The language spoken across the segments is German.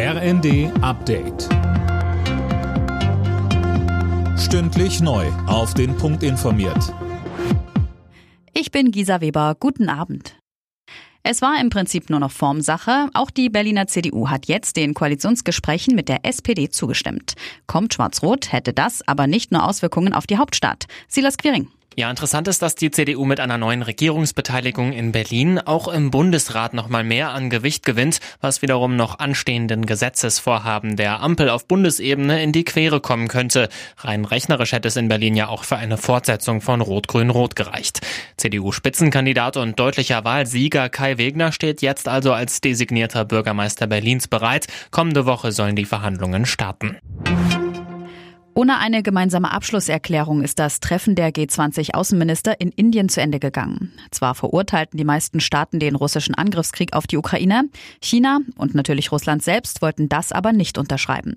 RND Update. Stündlich neu. Auf den Punkt informiert. Ich bin Gisa Weber. Guten Abend. Es war im Prinzip nur noch Formsache. Auch die Berliner CDU hat jetzt den Koalitionsgesprächen mit der SPD zugestimmt. Kommt Schwarz-Rot, hätte das aber nicht nur Auswirkungen auf die Hauptstadt. Silas Quiring. Ja, interessant ist, dass die CDU mit einer neuen Regierungsbeteiligung in Berlin auch im Bundesrat nochmal mehr an Gewicht gewinnt, was wiederum noch anstehenden Gesetzesvorhaben der Ampel auf Bundesebene in die Quere kommen könnte. Rein rechnerisch hätte es in Berlin ja auch für eine Fortsetzung von Rot-Grün-Rot gereicht. CDU-Spitzenkandidat und deutlicher Wahlsieger Kai Wegner steht jetzt also als designierter Bürgermeister Berlins bereit. Kommende Woche sollen die Verhandlungen starten. Ohne eine gemeinsame Abschlusserklärung ist das Treffen der G20-Außenminister in Indien zu Ende gegangen. Zwar verurteilten die meisten Staaten den russischen Angriffskrieg auf die Ukraine, China und natürlich Russland selbst wollten das aber nicht unterschreiben.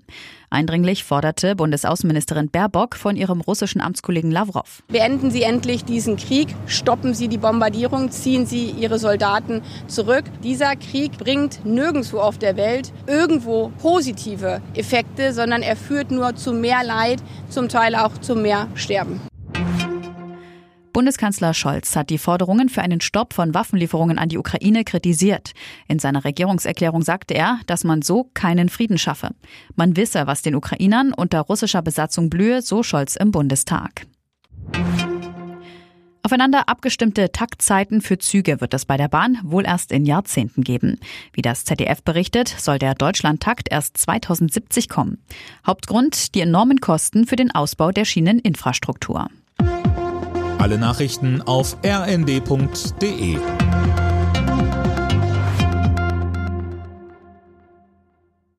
Eindringlich forderte Bundesaußenministerin Baerbock von ihrem russischen Amtskollegen Lavrov. Beenden Sie endlich diesen Krieg, stoppen Sie die Bombardierung, ziehen Sie Ihre Soldaten zurück. Dieser Krieg bringt nirgendwo auf der Welt irgendwo positive Effekte, sondern er führt nur zu mehr Leid, zum Teil auch zu mehr Sterben. Bundeskanzler Scholz hat die Forderungen für einen Stopp von Waffenlieferungen an die Ukraine kritisiert. In seiner Regierungserklärung sagte er, dass man so keinen Frieden schaffe. Man wisse, was den Ukrainern unter russischer Besatzung blühe, so Scholz im Bundestag. Aufeinander abgestimmte Taktzeiten für Züge wird es bei der Bahn wohl erst in Jahrzehnten geben. Wie das ZDF berichtet, soll der Deutschlandtakt erst 2070 kommen. Hauptgrund die enormen Kosten für den Ausbau der Schieneninfrastruktur. Alle Nachrichten auf rnd.de